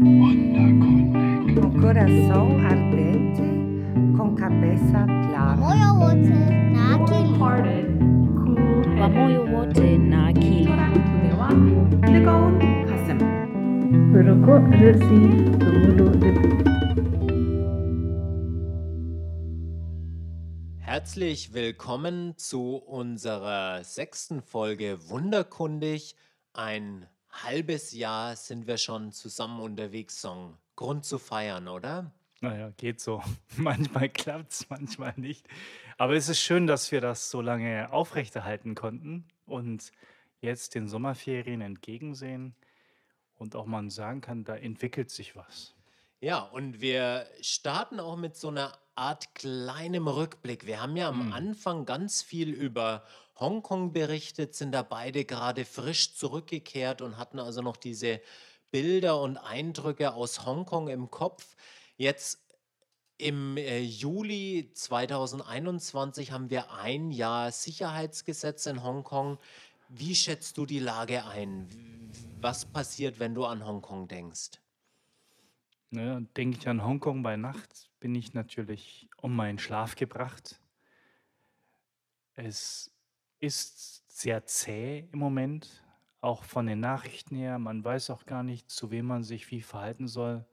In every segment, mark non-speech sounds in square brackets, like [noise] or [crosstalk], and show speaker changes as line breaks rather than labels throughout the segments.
Con corazón ardente, con cabeza clara.
Moyo wote na akili.
wa moyo wote na akili.
tumewa Kasem.
Beroko resi bermulu debu.
Herzlich willkommen zu unserer sechsten Folge Wunderkundig. Ein halbes Jahr sind wir schon zusammen unterwegs, Song. Grund zu feiern, oder?
Naja, geht so. [laughs] Manchmal klappt es, manchmal nicht. Aber es ist schön, dass wir das so lange aufrechterhalten konnten und jetzt den Sommerferien entgegensehen und auch man sagen kann, da entwickelt sich was.
Ja, und wir starten auch mit so einer Art kleinem Rückblick. Wir haben ja am Anfang ganz viel über Hongkong berichtet, sind da beide gerade frisch zurückgekehrt und hatten also noch diese Bilder und Eindrücke aus Hongkong im Kopf. Jetzt im äh, Juli 2021 haben wir ein Jahr Sicherheitsgesetz in Hongkong. Wie schätzt du die Lage ein? Was passiert, wenn du an Hongkong denkst?
Ne, denke ich an Hongkong bei Nacht, bin ich natürlich um meinen Schlaf gebracht. Es ist sehr zäh im Moment, auch von den Nachrichten her. Man weiß auch gar nicht, zu wem man sich wie verhalten soll.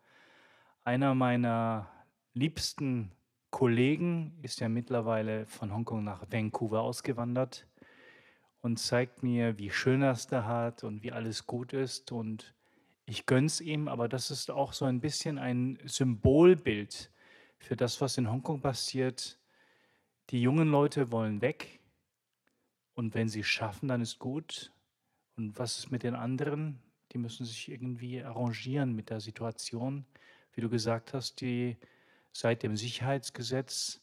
Einer meiner liebsten Kollegen ist ja mittlerweile von Hongkong nach Vancouver ausgewandert und zeigt mir, wie schön es da hat und wie alles gut ist. Und ich gönn's ihm, aber das ist auch so ein bisschen ein Symbolbild für das, was in Hongkong passiert. Die jungen Leute wollen weg und wenn sie es schaffen, dann ist gut. Und was ist mit den anderen? Die müssen sich irgendwie arrangieren mit der Situation, wie du gesagt hast, die seit dem Sicherheitsgesetz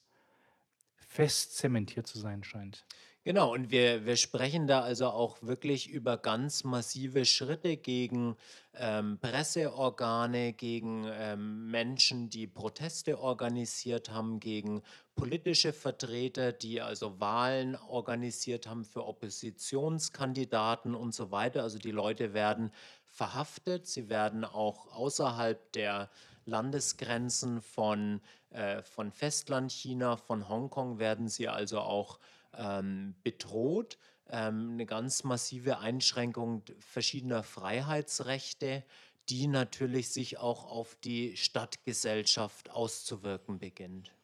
fest zementiert zu sein scheint.
Genau, und wir, wir sprechen da also auch wirklich über ganz massive Schritte gegen ähm, Presseorgane, gegen ähm, Menschen, die Proteste organisiert haben, gegen politische Vertreter, die also Wahlen organisiert haben für Oppositionskandidaten und so weiter. Also die Leute werden verhaftet, sie werden auch außerhalb der Landesgrenzen von, äh, von Festlandchina, von Hongkong, werden sie also auch ähm, bedroht. Ähm, eine ganz massive Einschränkung verschiedener Freiheitsrechte, die natürlich sich auch auf die Stadtgesellschaft auszuwirken beginnt.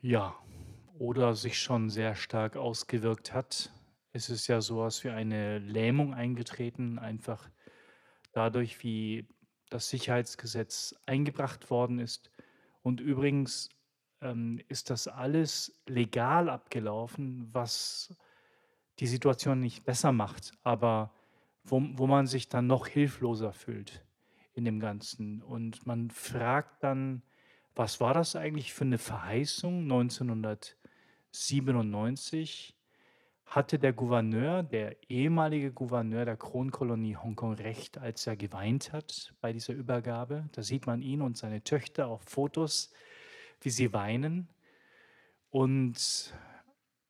Ja, oder sich schon sehr stark ausgewirkt hat. Es ist ja sowas wie eine Lähmung eingetreten, einfach dadurch, wie das Sicherheitsgesetz eingebracht worden ist. Und übrigens ähm, ist das alles legal abgelaufen, was die Situation nicht besser macht, aber wo, wo man sich dann noch hilfloser fühlt in dem Ganzen. Und man fragt dann, was war das eigentlich für eine Verheißung 1997? Hatte der Gouverneur, der ehemalige Gouverneur der Kronkolonie Hongkong recht, als er geweint hat bei dieser Übergabe? Da sieht man ihn und seine Töchter auf Fotos, wie sie weinen. Und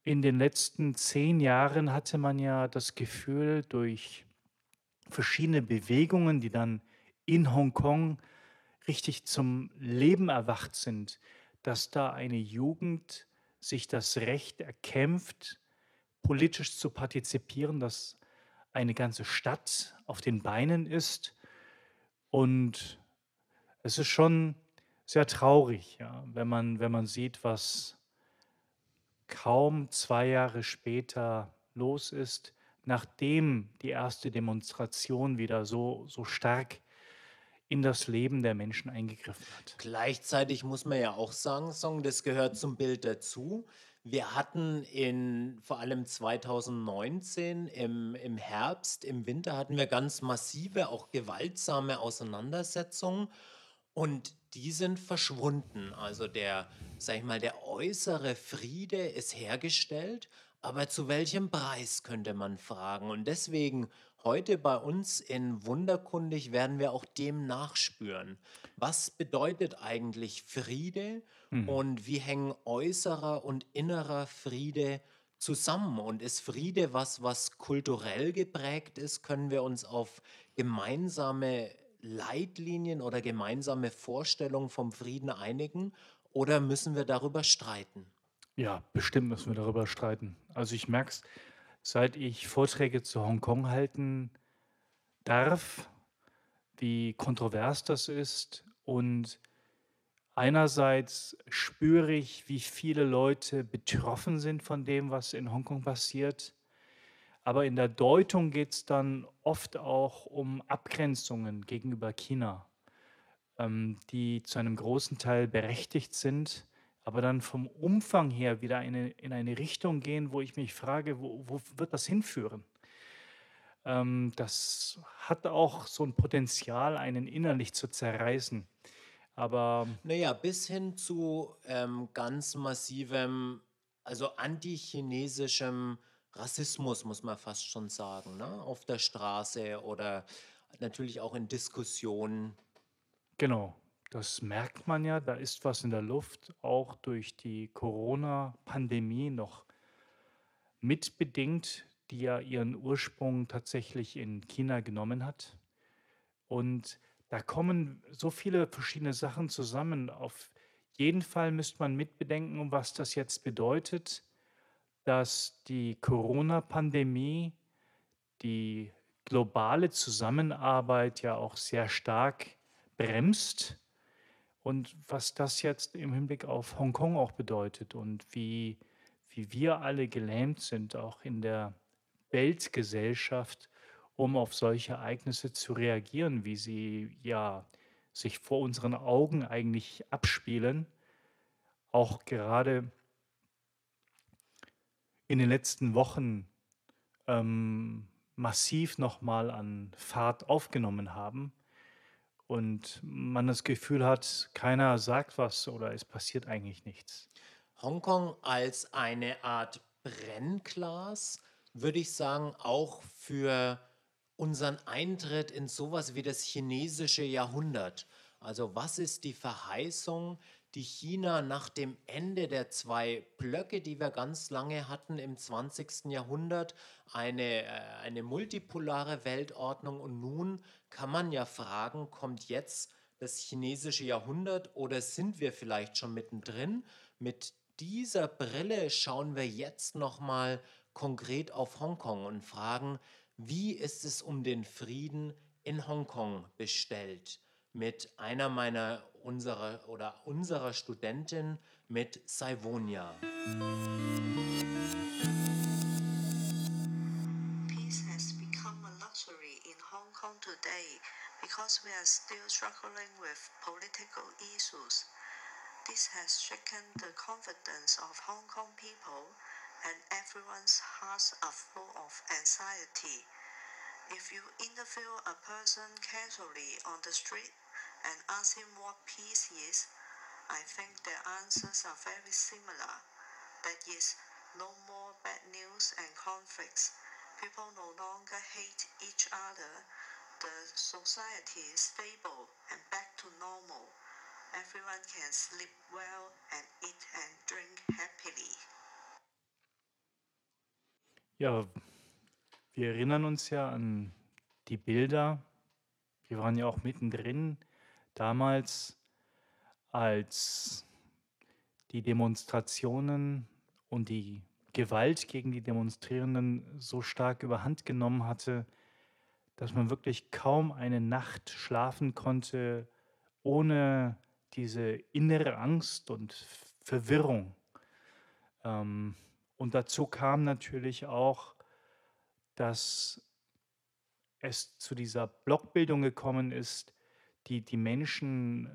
in den letzten zehn Jahren hatte man ja das Gefühl, durch verschiedene Bewegungen, die dann in Hongkong richtig zum Leben erwacht sind, dass da eine Jugend sich das Recht erkämpft, politisch zu partizipieren, dass eine ganze Stadt auf den Beinen ist. Und es ist schon sehr traurig, ja, wenn, man, wenn man sieht, was kaum zwei Jahre später los ist, nachdem die erste Demonstration wieder so, so stark in das Leben der Menschen eingegriffen hat.
Gleichzeitig muss man ja auch sagen, das gehört zum Bild dazu. Wir hatten in vor allem 2019 im, im Herbst, im Winter hatten wir ganz massive, auch gewaltsame Auseinandersetzungen und die sind verschwunden. Also der, sag ich mal, der äußere Friede ist hergestellt, aber zu welchem Preis könnte man fragen? Und deswegen heute bei uns in Wunderkundig werden wir auch dem nachspüren. Was bedeutet eigentlich Friede und wie hängen äußerer und innerer Friede zusammen? Und ist Friede was, was kulturell geprägt ist? Können wir uns auf gemeinsame Leitlinien oder gemeinsame Vorstellungen vom Frieden einigen oder müssen wir darüber streiten?
Ja, bestimmt müssen wir darüber streiten. Also ich merke es, seit ich Vorträge zu Hongkong halten darf, wie kontrovers das ist. Und einerseits spüre ich, wie viele Leute betroffen sind von dem, was in Hongkong passiert. Aber in der Deutung geht es dann oft auch um Abgrenzungen gegenüber China, ähm, die zu einem großen Teil berechtigt sind, aber dann vom Umfang her wieder eine, in eine Richtung gehen, wo ich mich frage, wo, wo wird das hinführen? Ähm, das hat auch so ein Potenzial, einen innerlich zu zerreißen. Aber
Naja, bis hin zu ähm, ganz massivem, also antichinesischem Rassismus, muss man fast schon sagen, ne? Auf der Straße oder natürlich auch in Diskussionen.
genau, das merkt man ja, da ist was in der Luft, auch durch die Corona-Pandemie noch mitbedingt, die ja ihren Ursprung tatsächlich in China genommen hat. Und da kommen so viele verschiedene Sachen zusammen. Auf jeden Fall müsste man mitbedenken, was das jetzt bedeutet, dass die Corona-Pandemie die globale Zusammenarbeit ja auch sehr stark bremst und was das jetzt im Hinblick auf Hongkong auch bedeutet und wie, wie wir alle gelähmt sind, auch in der Weltgesellschaft, um auf solche Ereignisse zu reagieren, wie sie ja sich vor unseren Augen eigentlich abspielen. Auch gerade in den letzten Wochen ähm, massiv nochmal an Fahrt aufgenommen haben und man das Gefühl hat, keiner sagt was oder es passiert eigentlich nichts.
Hongkong als eine Art Brennglas, würde ich sagen, auch für unseren Eintritt in sowas wie das chinesische Jahrhundert. Also was ist die Verheißung, die China nach dem Ende der zwei Blöcke, die wir ganz lange hatten im 20. Jahrhundert, eine, äh, eine multipolare Weltordnung und nun kann man ja fragen, kommt jetzt das chinesische Jahrhundert oder sind wir vielleicht schon mittendrin? Mit dieser Brille schauen wir jetzt nochmal konkret auf Hongkong und fragen, wie ist es um den Frieden in Hongkong bestellt? Mit einer meiner unserer oder unserer Studentin mit Saivonia.
Peace has become a luxury in Hong Kong today because we are still struggling with political issues. This has shaken the confidence of Hong Kong people, and everyone's hearts are full of anxiety. If you interview a person casually on the street and ask him what peace is, I think their answers are very similar. That is, no more bad news and conflicts. People no longer hate each other. The society is stable and back to normal. Everyone can sleep well and eat and drink happily.
Ja, wir erinnern uns ja an die Bilder. Wir waren ja auch mittendrin damals, als die Demonstrationen und die Gewalt gegen die Demonstrierenden so stark überhand genommen hatte, dass man wirklich kaum eine Nacht schlafen konnte, ohne diese innere Angst und Verwirrung. Ähm, und dazu kam natürlich auch, dass es zu dieser Blockbildung gekommen ist, die die Menschen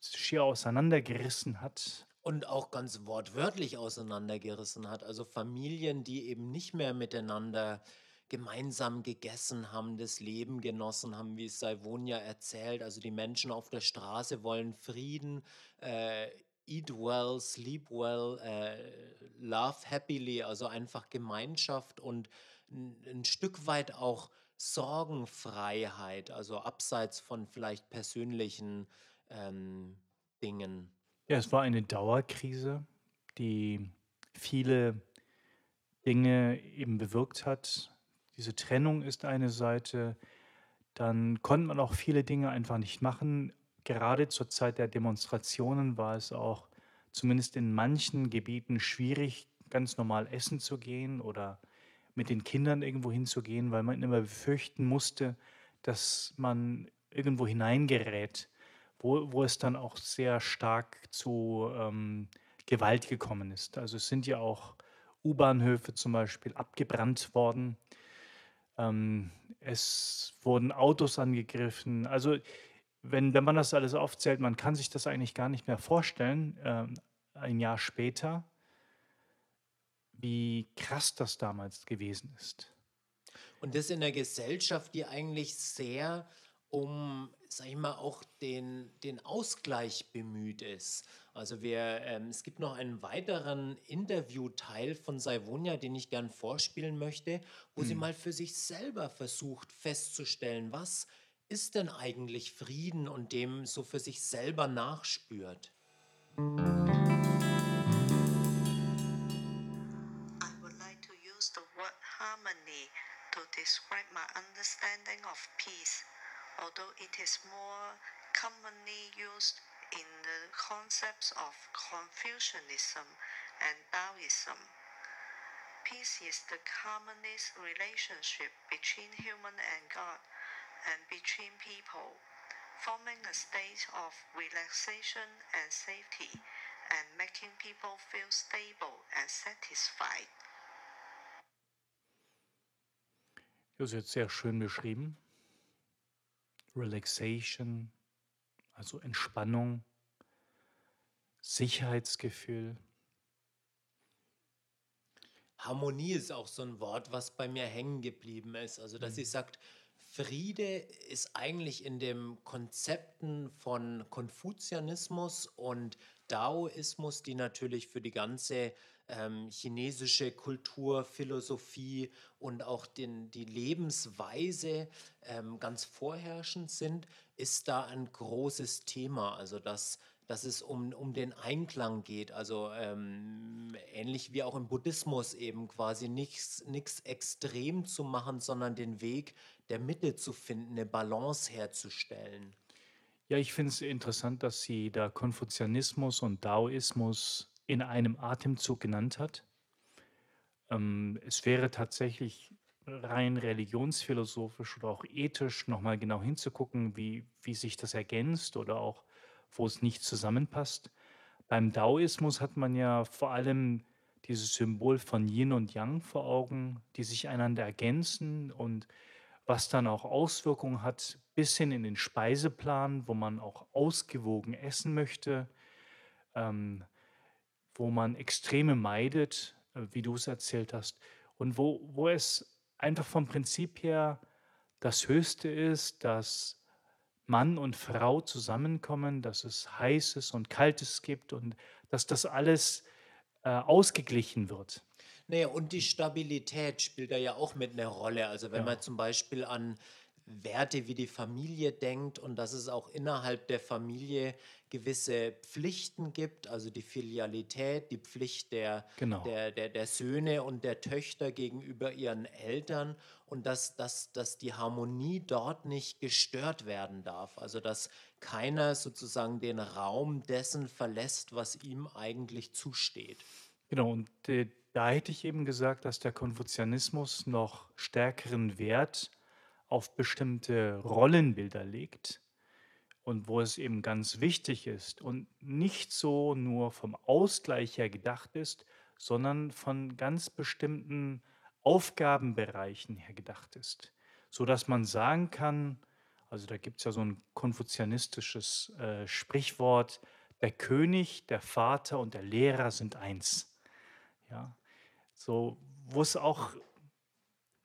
schier auseinandergerissen hat.
Und auch ganz wortwörtlich auseinandergerissen hat. Also Familien, die eben nicht mehr miteinander gemeinsam gegessen haben, das Leben genossen haben, wie es Saivonia erzählt. Also die Menschen auf der Straße wollen Frieden, äh, eat well, sleep well, äh, love happily, also einfach Gemeinschaft und ein, ein Stück weit auch Sorgenfreiheit, also abseits von vielleicht persönlichen ähm, Dingen.
Ja, es war eine Dauerkrise, die viele Dinge eben bewirkt hat. Diese Trennung ist eine Seite, dann konnte man auch viele Dinge einfach nicht machen. Gerade zur Zeit der Demonstrationen war es auch zumindest in manchen Gebieten schwierig, ganz normal essen zu gehen oder mit den Kindern irgendwo hinzugehen, weil man immer befürchten musste, dass man irgendwo hineingerät, wo, wo es dann auch sehr stark zu ähm, Gewalt gekommen ist. Also es sind ja auch U-Bahnhöfe zum Beispiel abgebrannt worden. Ähm, es wurden Autos angegriffen. Also wenn, wenn man das alles aufzählt, man kann sich das eigentlich gar nicht mehr vorstellen, ähm, ein Jahr später, wie krass das damals gewesen ist.
Und das in einer Gesellschaft, die eigentlich sehr um, sag ich mal, auch den, den Ausgleich bemüht ist. Also wir, ähm, es gibt noch einen weiteren Interviewteil von Saivonia, den ich gern vorspielen möchte, wo hm. sie mal für sich selber versucht festzustellen, was ist denn eigentlich Frieden und dem so für sich selber nachspürt.
I describe my understanding of peace, although it is more commonly used in the concepts of Confucianism and Taoism. Peace is the harmonious relationship between human and God and between people, forming a state of relaxation and safety and making people feel stable and satisfied.
Das ist jetzt sehr schön beschrieben. Relaxation, also Entspannung, Sicherheitsgefühl.
Harmonie ist auch so ein Wort, was bei mir hängen geblieben ist. Also, dass mhm. sie sagt, Friede ist eigentlich in den Konzepten von Konfuzianismus und Daoismus, die natürlich für die ganze ähm, chinesische Kultur, Philosophie und auch den, die Lebensweise ähm, ganz vorherrschend sind, ist da ein großes Thema. Also dass dass es um, um den Einklang geht. Also ähm, ähnlich wie auch im Buddhismus eben quasi nichts extrem zu machen, sondern den Weg der Mitte zu finden, eine Balance herzustellen.
Ja, ich finde es interessant, dass sie da Konfuzianismus und Daoismus in einem Atemzug genannt hat. Ähm, es wäre tatsächlich rein religionsphilosophisch oder auch ethisch nochmal genau hinzugucken, wie, wie sich das ergänzt oder auch wo es nicht zusammenpasst. Beim Daoismus hat man ja vor allem dieses Symbol von Yin und Yang vor Augen, die sich einander ergänzen und was dann auch Auswirkungen hat bis hin in den Speiseplan, wo man auch ausgewogen essen möchte, ähm, wo man Extreme meidet, äh, wie du es erzählt hast, und wo, wo es einfach vom Prinzip her das Höchste ist, dass Mann und Frau zusammenkommen, dass es Heißes und Kaltes gibt und dass das alles äh, ausgeglichen wird.
Naja, und die Stabilität spielt da ja auch mit einer Rolle. Also wenn ja. man zum Beispiel an Werte wie die Familie denkt und dass es auch innerhalb der Familie gewisse Pflichten gibt, also die Filialität, die Pflicht der, genau. der, der, der Söhne und der Töchter gegenüber ihren Eltern und dass, dass, dass die Harmonie dort nicht gestört werden darf. Also dass keiner sozusagen den Raum dessen verlässt, was ihm eigentlich zusteht.
Genau, und äh, da hätte ich eben gesagt, dass der Konfuzianismus noch stärkeren Wert auf bestimmte Rollenbilder legt und wo es eben ganz wichtig ist und nicht so nur vom Ausgleich her gedacht ist, sondern von ganz bestimmten Aufgabenbereichen her gedacht ist, so dass man sagen kann, also da gibt es ja so ein konfuzianistisches äh, Sprichwort, der König, der Vater und der Lehrer sind eins. Ja, so wo es auch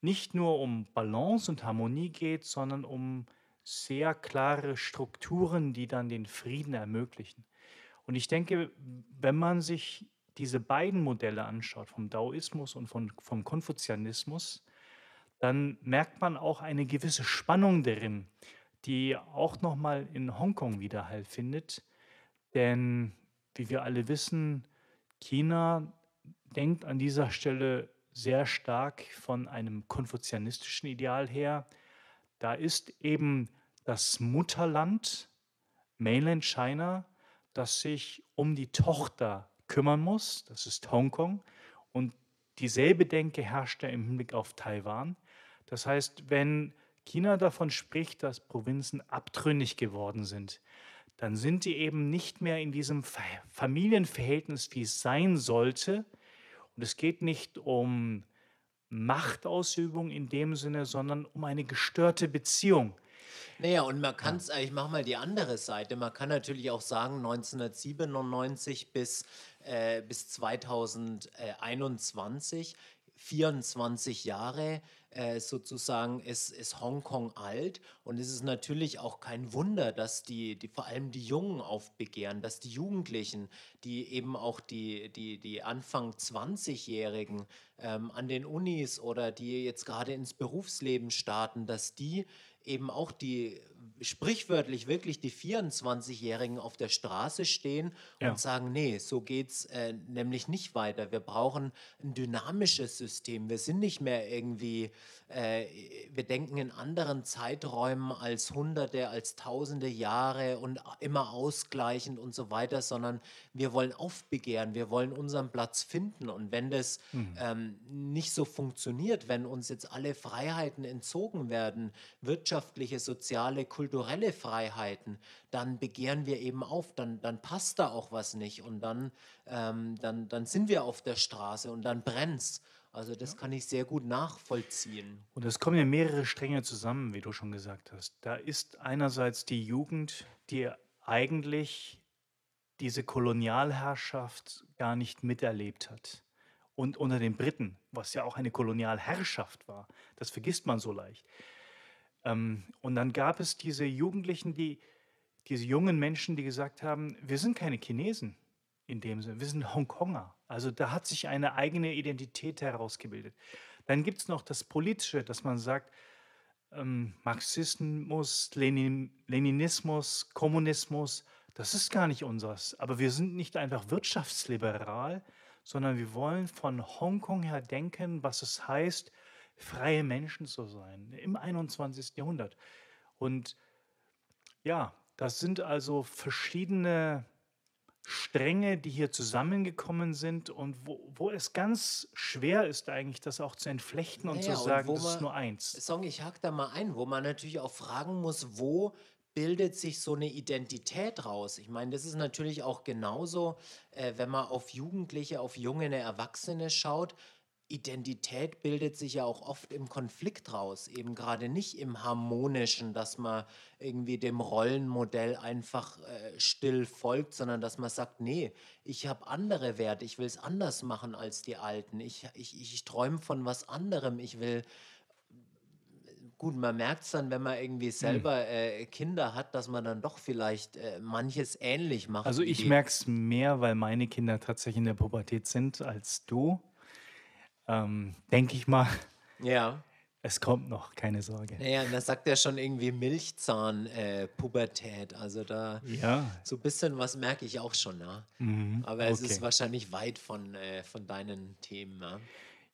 nicht nur um Balance und Harmonie geht, sondern um sehr klare Strukturen, die dann den Frieden ermöglichen. Und ich denke, wenn man sich diese beiden Modelle anschaut, vom Daoismus und von, vom Konfuzianismus, dann merkt man auch eine gewisse Spannung darin, die auch nochmal in Hongkong Widerhall findet. Denn, wie wir alle wissen, China denkt an dieser Stelle sehr stark von einem konfuzianistischen Ideal her, Da ist eben das Mutterland, Mainland China, das sich um die Tochter kümmern muss. Das ist Hongkong. Und dieselbe Denke herrscht ja im Hinblick auf Taiwan. Das heißt, wenn China davon spricht, dass Provinzen abtrünnig geworden sind, dann sind die eben nicht mehr in diesem Familienverhältnis, wie es sein sollte. Und es geht nicht um Machtausübung in dem Sinne, sondern um eine gestörte Beziehung.
Naja, und man kann es, ich mache mal die andere Seite, man kann natürlich auch sagen, 1997 bis, äh, bis 2021, 24 Jahre, äh, sozusagen ist, ist Hongkong alt. Und es ist natürlich auch kein Wunder, dass die, die vor allem die Jungen aufbegehren, dass die Jugendlichen, die eben auch die, die, die Anfang 20-Jährigen ähm, an den Unis oder die jetzt gerade ins Berufsleben starten, dass die eben auch die sprichwörtlich wirklich die 24-Jährigen auf der Straße stehen
Ja.
und sagen, nee, so geht's äh, nämlich nicht weiter. Wir brauchen ein dynamisches System. Wir sind nicht mehr irgendwie, äh, wir denken in anderen Zeiträumen als Hunderte, als Tausende Jahre und immer ausgleichend und so weiter, sondern wir wollen aufbegehren, wir wollen unseren Platz finden. Und wenn das ähm, nicht so funktioniert, wenn uns jetzt alle Freiheiten entzogen werden, wirtschaftliche, soziale, kulturelle Freiheiten, dann begehren wir eben auf, dann, dann passt da auch was nicht und dann, ähm, dann, dann sind wir auf der Straße und dann brennt's. Also das kann ich sehr gut nachvollziehen.
Und es kommen ja mehrere Stränge zusammen, wie du schon gesagt hast. Da ist einerseits die Jugend, die eigentlich diese Kolonialherrschaft gar nicht miterlebt hat. Und unter den Briten, was ja auch eine Kolonialherrschaft war, das vergisst man so leicht. Ähm, und dann gab es diese Jugendlichen, die, diese jungen Menschen, die gesagt haben, wir sind keine Chinesen in dem Sinne, wir sind Hongkonger. Also da hat sich eine eigene Identität herausgebildet. Dann gibt es noch das Politische, dass man sagt, ähm, Marxismus, Lenin, Leninismus, Kommunismus, das ist gar nicht unseres. Aber wir sind nicht einfach wirtschaftsliberal, sondern wir wollen von Hongkong her denken, was es heißt, freie Menschen zu sein im 21. Jahrhundert. Und ja, das sind also verschiedene Stränge, die hier zusammengekommen sind und wo, wo es ganz schwer ist eigentlich, das auch zu entflechten und
Naja,
zu
und
sagen,
wo
das ist
man-
nur eins.
Song, ich hack da mal ein, wo man natürlich auch fragen muss, wo bildet sich so eine Identität raus? Ich meine, das ist natürlich auch genauso, äh, wenn man auf Jugendliche, auf junge Erwachsene schaut. Identität bildet sich ja auch oft im Konflikt raus, eben gerade nicht im harmonischen, dass man irgendwie dem Rollenmodell einfach äh, still folgt, sondern dass man sagt, nee, ich habe andere Werte, ich will es anders machen als die Alten, ich, ich, ich träume von was anderem, ich will Gut, man merkt es dann, wenn man irgendwie selber äh, Kinder hat, dass man dann doch vielleicht äh, manches ähnlich macht.
Also ich merke es mehr, weil meine Kinder tatsächlich in der Pubertät sind als du. Ähm, Denke ich mal,
Ja.
es kommt noch, keine Sorge.
Naja, und da sagt er schon irgendwie Milchzahn-Pubertät. also da
Ja,
so ein bisschen was merke ich auch schon, ja.
mhm,
Aber es ist
okay.
wahrscheinlich weit von, äh, von deinen Themen, ja.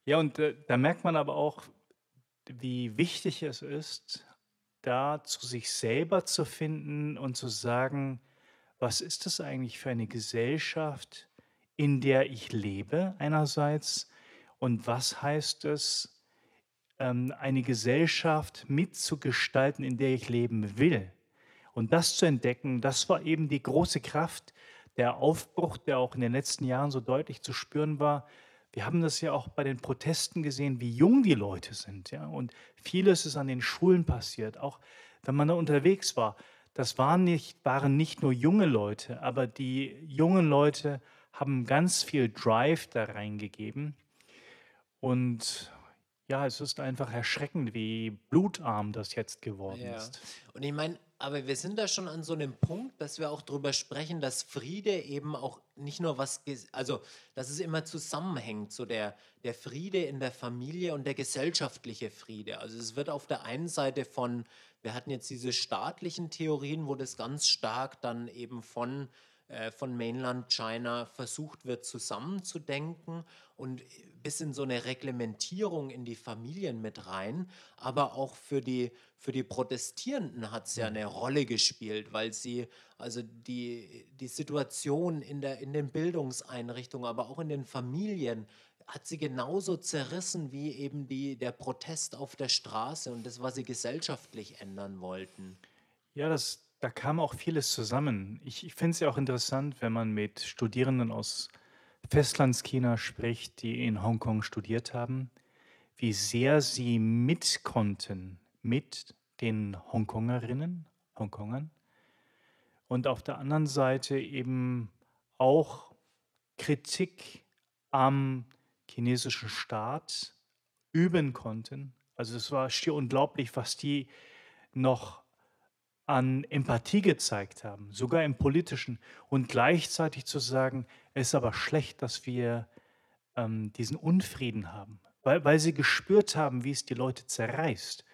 Ja, und äh, da merkt man aber auch, wie wichtig es ist, da zu sich selber zu finden und zu sagen, was ist das eigentlich für eine Gesellschaft, in der ich lebe einerseits und was heißt es, ähm, eine Gesellschaft mitzugestalten, in der ich leben will. Und das zu entdecken, das war eben die große Kraft, der Aufbruch, der auch in den letzten Jahren so deutlich zu spüren war. Wir haben das ja auch bei den Protesten gesehen, wie jung die Leute sind. Ja? Und vieles ist an den Schulen passiert, auch wenn man da unterwegs war. Das waren nicht, waren nicht nur junge Leute, aber die jungen Leute haben ganz viel Drive da reingegeben. Und ja, es ist einfach erschreckend, wie blutarm das jetzt geworden
Ja.
ist.
Und ich meine, aber wir sind da schon an so einem Punkt, dass wir auch drüber sprechen, dass Friede eben auch nicht nur was, also dass es immer zusammenhängt, so der, der Friede in der Familie und der gesellschaftliche Friede. Also es wird auf der einen Seite von, wir hatten jetzt diese staatlichen Theorien, wo das ganz stark dann eben von von Mainland China versucht wird zusammenzudenken und bis in so eine Reglementierung in die Familien mit rein. Aber auch für die, für die Protestierenden hat es ja eine Rolle gespielt, weil sie also die, die Situation in, der, in den Bildungseinrichtungen, aber auch in den Familien hat sie genauso zerrissen wie eben die, der Protest auf der Straße und das, was sie gesellschaftlich ändern wollten.
Ja, das, da kam auch vieles zusammen. Ich, ich finde es ja auch interessant, wenn man mit Studierenden aus Festlandschina spricht, die in Hongkong studiert haben, wie sehr sie mit konnten mit den Hongkongerinnen, Hongkongern und auf der anderen Seite eben auch Kritik am chinesischen Staat üben konnten. Also es war schier unglaublich, was die noch an Empathie gezeigt haben, sogar im politischen. Und gleichzeitig zu sagen, es ist aber schlecht, dass wir ähm, diesen Unfrieden haben, weil, weil sie gespürt haben, wie es die Leute zerreißt.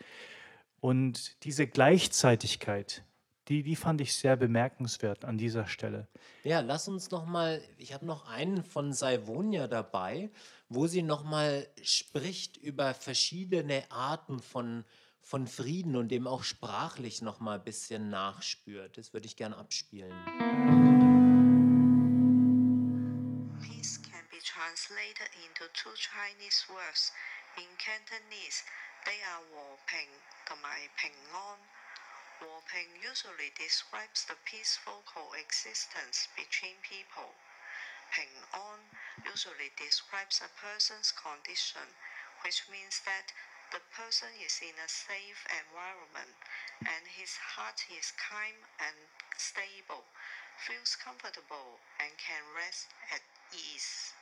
Und diese Gleichzeitigkeit, die, die fand ich sehr bemerkenswert an dieser Stelle.
Ja, lass uns noch mal, ich habe noch einen von Saivonia dabei, wo sie noch mal spricht über verschiedene Arten von von Frieden und dem auch sprachlich noch mal ein bisschen nachspürt. Das würde ich gerne abspielen.
Peace can be translated into two Chinese words. In Cantonese, they are 和平同埋平安。和平 usually describes the peaceful coexistence between people. 平安 usually describes a person's condition, which means that the person is in a safe environment and his heart is calm and stable, feels comfortable and can rest at ease.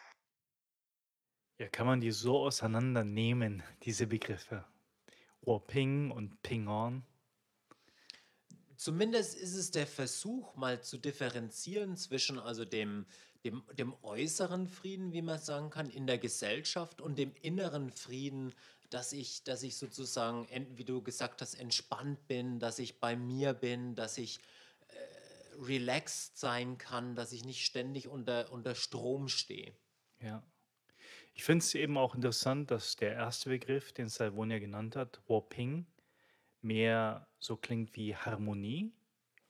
Ja, kann man die so auseinandernehmen, [laughs] diese Begriffe? Ping und Pingon?
Zumindest ist es der Versuch, mal zu differenzieren zwischen also dem, dem, dem äußeren Frieden, wie man sagen kann, in der Gesellschaft und dem inneren Frieden, dass ich, dass ich sozusagen, wie du gesagt hast, entspannt bin, dass ich bei mir bin, dass ich äh, relaxed sein kann, dass ich nicht ständig unter, unter Strom stehe.
Ja. Ich finde es eben auch interessant, dass der erste Begriff, den Salvonia genannt hat, Warping, mehr so klingt wie Harmonie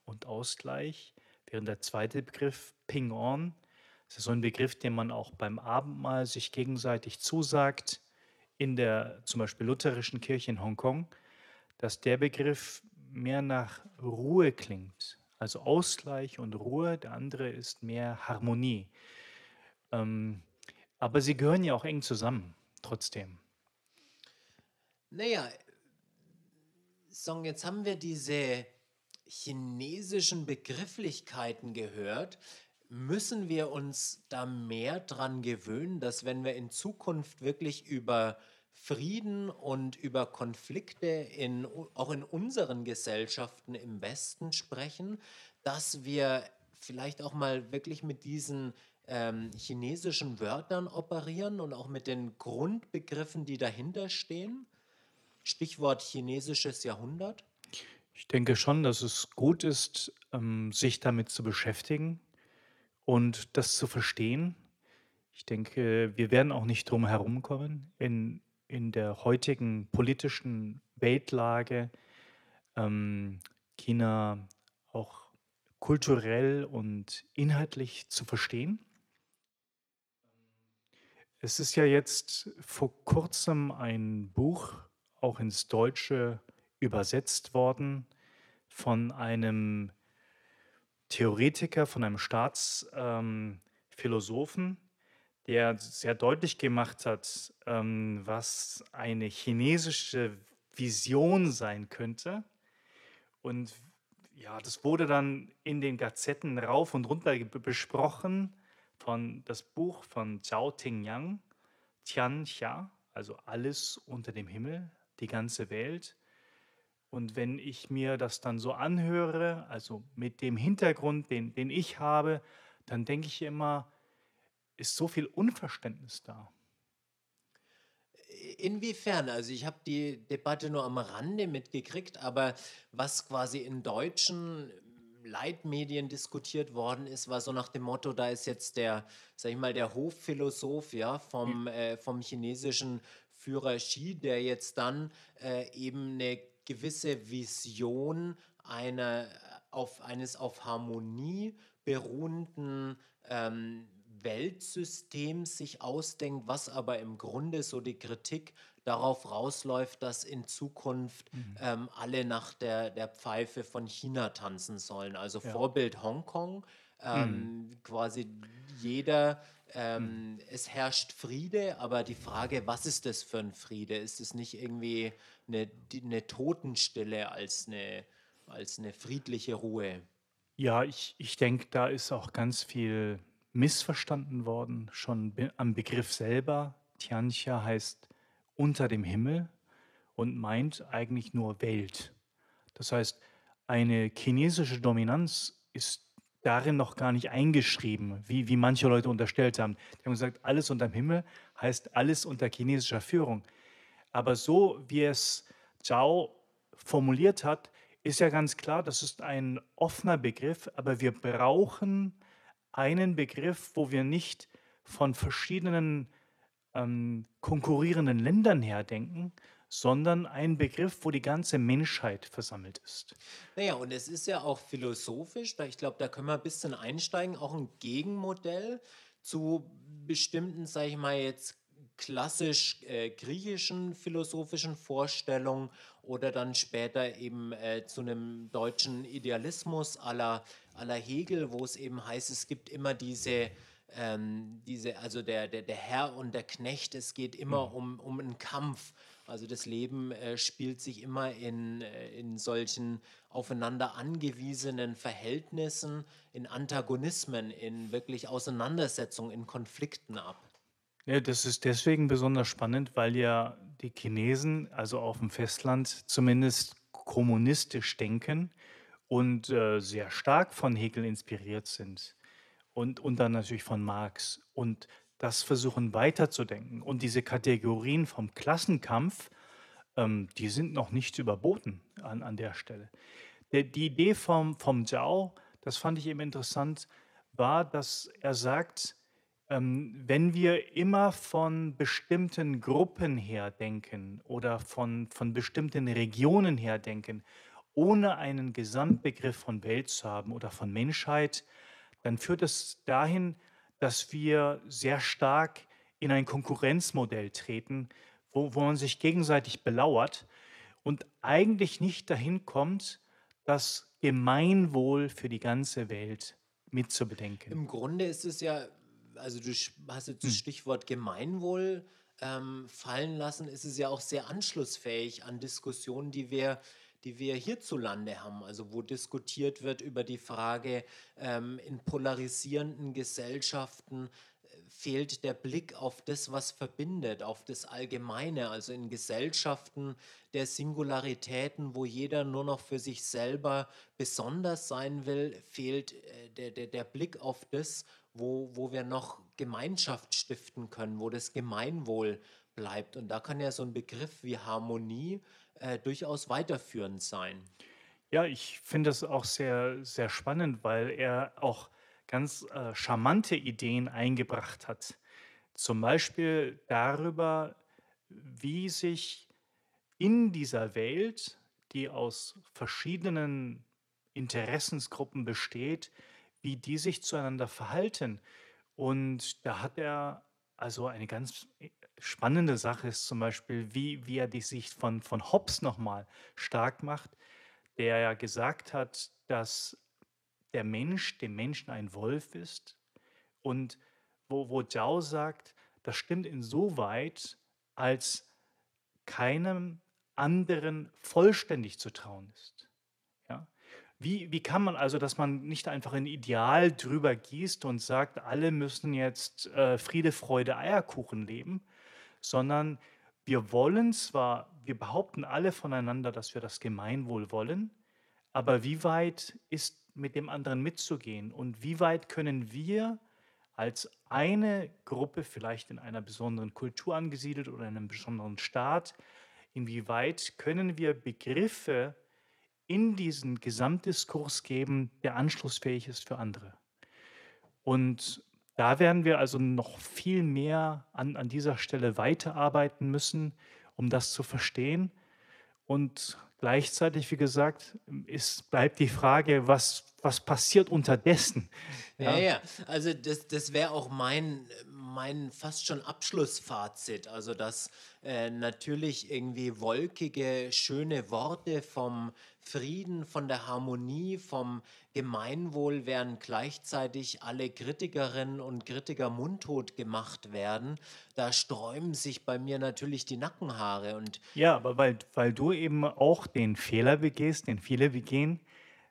und Ausgleich, während der zweite Begriff Ping On, das ist so ein Begriff, den man auch beim Abendmahl sich gegenseitig zusagt, in der zum Beispiel lutherischen Kirche in Hongkong, dass der Begriff mehr nach Ruhe klingt, also Ausgleich und Ruhe, der andere ist mehr Harmonie. Ähm, aber sie gehören ja auch eng zusammen, trotzdem.
Naja, Song, jetzt haben wir diese chinesischen Begrifflichkeiten gehört. Müssen wir uns da mehr dran gewöhnen, dass wenn wir in Zukunft wirklich über Frieden und über Konflikte in, auch in unseren Gesellschaften im Westen sprechen, dass wir vielleicht auch mal wirklich mit diesen ähm, chinesischen Wörtern operieren und auch mit den Grundbegriffen, die dahinter stehen? Stichwort chinesisches Jahrhundert.
Ich denke schon, dass es gut ist, ähm, sich damit zu beschäftigen und das zu verstehen. Ich denke, wir werden auch nicht drum herumkommen, in, in der heutigen politischen Weltlage ähm, China auch kulturell und inhaltlich zu verstehen. Es ist ja jetzt vor kurzem ein Buch auch ins Deutsche übersetzt worden von einem Theoretiker, von einem Staatsphilosophen, ähm, der sehr deutlich gemacht hat, ähm, was eine chinesische Vision sein könnte. Und ja, das wurde dann in den Gazetten rauf und runter besprochen von das Buch von Zhao Tingyang, Tian Xia, also alles unter dem Himmel, die ganze Welt. Und wenn ich mir das dann so anhöre, also mit dem Hintergrund, den, den ich habe, dann denke ich immer, ist so viel Unverständnis da.
Inwiefern? Also ich habe die Debatte nur am Rande mitgekriegt, aber was quasi in deutschen Leitmedien diskutiert worden ist, war so nach dem Motto, da ist jetzt der, sag ich mal, der Hofphilosoph ja, vom, äh, vom chinesischen Führer Xi, der jetzt dann äh, eben eine gewisse Vision einer, auf, eines auf Harmonie beruhenden ähm, Weltsystems sich ausdenkt, was aber im Grunde so die Kritik darauf rausläuft, dass in Zukunft
Mhm.
ähm, alle nach der, der Pfeife von China tanzen sollen. Also
Ja.
Vorbild Hongkong, ähm, quasi jeder, ähm, es herrscht Friede, aber die Frage, was ist das für ein Friede? Ist es nicht irgendwie eine, eine Totenstille als eine, als eine friedliche Ruhe?
Ja, ich, ich denke, da ist auch ganz viel missverstanden worden, schon am Begriff selber. Tianxia heißt unter dem Himmel und meint eigentlich nur Welt. Das heißt, eine chinesische Dominanz ist darin noch gar nicht eingeschrieben, wie, wie manche Leute unterstellt haben. Die haben gesagt, alles unter dem Himmel heißt alles unter chinesischer Führung. Aber so wie es Zhao formuliert hat, ist ja ganz klar, das ist ein offener Begriff, aber wir brauchen einen Begriff, wo wir nicht von verschiedenen ähm, konkurrierenden Ländern her denken, sondern einen Begriff, wo die ganze Menschheit versammelt ist.
Naja, und es ist ja auch philosophisch, da ich glaube, da können wir ein bisschen einsteigen, auch ein Gegenmodell zu bestimmten, sage ich mal jetzt, klassisch äh, griechischen philosophischen Vorstellungen oder dann später eben äh, zu einem deutschen Idealismus aller aller Hegel, wo es eben heißt, es gibt immer diese, ähm, diese also der, der, der Herr und der Knecht, es geht immer um, um einen Kampf. Also das Leben äh, spielt sich immer in, äh, in solchen aufeinander angewiesenen Verhältnissen, in Antagonismen, in wirklich Auseinandersetzungen, in Konflikten ab.
Ja, das ist deswegen besonders spannend, weil ja die Chinesen, also auf dem Festland, zumindest kommunistisch denken und äh, sehr stark von Hegel inspiriert sind und, und dann natürlich von Marx und das versuchen weiterzudenken. Und diese Kategorien vom Klassenkampf, ähm, die sind noch nicht überboten an, an der Stelle. Der, die Idee vom, vom Zhao, das fand ich eben interessant, war, dass er sagt, ähm, wenn wir immer von bestimmten Gruppen her denken oder von, von bestimmten Regionen her denken, ohne einen Gesamtbegriff von Welt zu haben oder von Menschheit, dann führt es dahin, dass wir sehr stark in ein Konkurrenzmodell treten, wo, wo man sich gegenseitig belauert und eigentlich nicht dahin kommt, das Gemeinwohl für die ganze Welt mitzubedenken.
Im Grunde ist es ja, also du hast jetzt das Stichwort Gemeinwohl ähm, fallen lassen, ist es ja auch sehr anschlussfähig an Diskussionen, die wir, die wir hierzulande haben. Also wo diskutiert wird über die Frage, ähm, in polarisierenden Gesellschaften äh, fehlt der Blick auf das, was verbindet, auf das Allgemeine, also in Gesellschaften der Singularitäten, wo jeder nur noch für sich selber besonders sein will, fehlt äh, der, der, der Blick auf das, wo, wo wir noch Gemeinschaft stiften können, wo das Gemeinwohl bleibt. Und da kann ja so ein Begriff wie Harmonie äh, durchaus weiterführend sein.
Ja, ich finde das auch sehr, sehr spannend, weil er auch ganz äh, charmante Ideen eingebracht hat. Zum Beispiel darüber, wie sich in dieser Welt, die aus verschiedenen Interessensgruppen besteht, wie die sich zueinander verhalten. Und da hat er also eine ganz spannende Sache ist zum Beispiel, wie, wie er die Sicht von, von Hobbes nochmal stark macht, der ja gesagt hat, dass der Mensch dem Menschen ein Wolf ist und wo, wo Zhao sagt, das stimmt insoweit, als keinem anderen vollständig zu trauen ist. Ja? Wie, wie kann man also, dass man nicht einfach ein Ideal drüber gießt und sagt, alle müssen jetzt äh, Friede, Freude, Eierkuchen leben, sondern wir wollen zwar, wir behaupten alle voneinander, dass wir das Gemeinwohl wollen, aber wie weit ist mit dem anderen mitzugehen und wie weit können wir als eine Gruppe, vielleicht in einer besonderen Kultur angesiedelt oder in einem besonderen Staat, inwieweit können wir Begriffe in diesen Gesamtdiskurs geben, der anschlussfähig ist für andere. Und da werden wir also noch viel mehr an, an dieser Stelle weiterarbeiten müssen, um das zu verstehen. Und gleichzeitig, wie gesagt, ist, bleibt die Frage, was, was passiert unterdessen?
Ja, ja, also das, das wäre auch mein, mein fast schon Abschlussfazit. Also, dass äh, natürlich irgendwie wolkige, schöne Worte vom Frieden, von der Harmonie, vom Gemeinwohl, während gleichzeitig alle Kritikerinnen und Kritiker mundtot gemacht werden. Da sträuben sich bei mir natürlich die Nackenhaare. Und
Ja, aber weil, weil du eben auch den Fehler begehst, den viele begehen,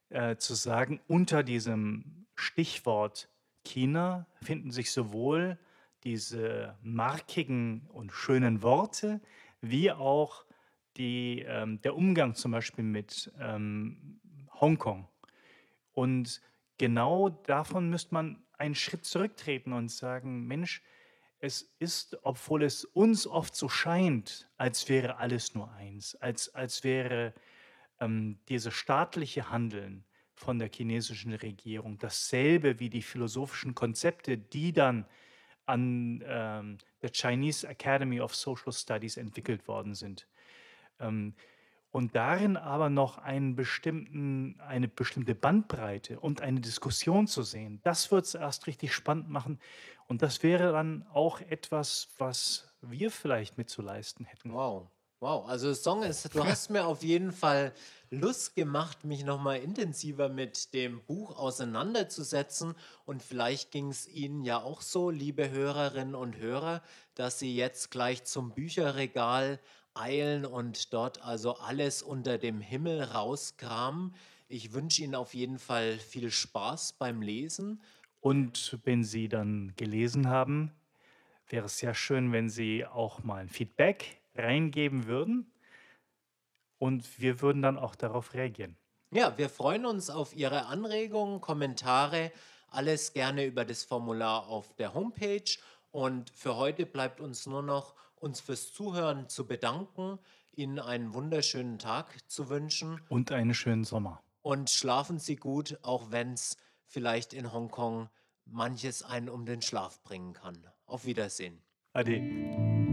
äh, zu sagen, unter diesem Stichwort China finden sich sowohl diese markigen und schönen Worte wie auch die, ähm, der Umgang zum Beispiel mit ähm, Hongkong. Und genau davon müsste man einen Schritt zurücktreten und sagen, Mensch, es ist, obwohl es uns oft so scheint, als wäre alles nur eins, als, als wäre ähm, dieses staatliche Handeln von der chinesischen Regierung dasselbe wie die philosophischen Konzepte, die dann an ähm, der Chinese Academy of Social Studies entwickelt worden sind. Ähm, und darin aber noch einen bestimmten, eine bestimmte Bandbreite und eine Diskussion zu sehen, das wird es erst richtig spannend machen. Und das wäre dann auch etwas, was wir vielleicht mitzuleisten hätten.
wow, wow. Also Song ist, du [laughs] hast mir auf jeden Fall Lust gemacht, mich nochmal intensiver mit dem Buch auseinanderzusetzen. Und vielleicht ging es Ihnen ja auch so, liebe Hörerinnen und Hörer, dass Sie jetzt gleich zum Bücherregal eilen und dort also alles unter dem Himmel rauskramen. Ich wünsche Ihnen auf jeden Fall viel Spaß beim Lesen.
Und wenn Sie dann gelesen haben, wäre es sehr schön, wenn Sie auch mal ein Feedback reingeben würden. Und wir würden dann auch darauf reagieren.
Ja, wir freuen uns auf Ihre Anregungen, Kommentare, alles gerne über das Formular auf der Homepage. Und für heute bleibt uns nur noch, uns fürs Zuhören zu bedanken, Ihnen einen wunderschönen Tag zu wünschen
Und einen schönen Sommer.
und schlafen Sie gut, auch wenn es vielleicht in Hongkong manches einen um den Schlaf bringen kann. Auf Wiedersehen.
Ade.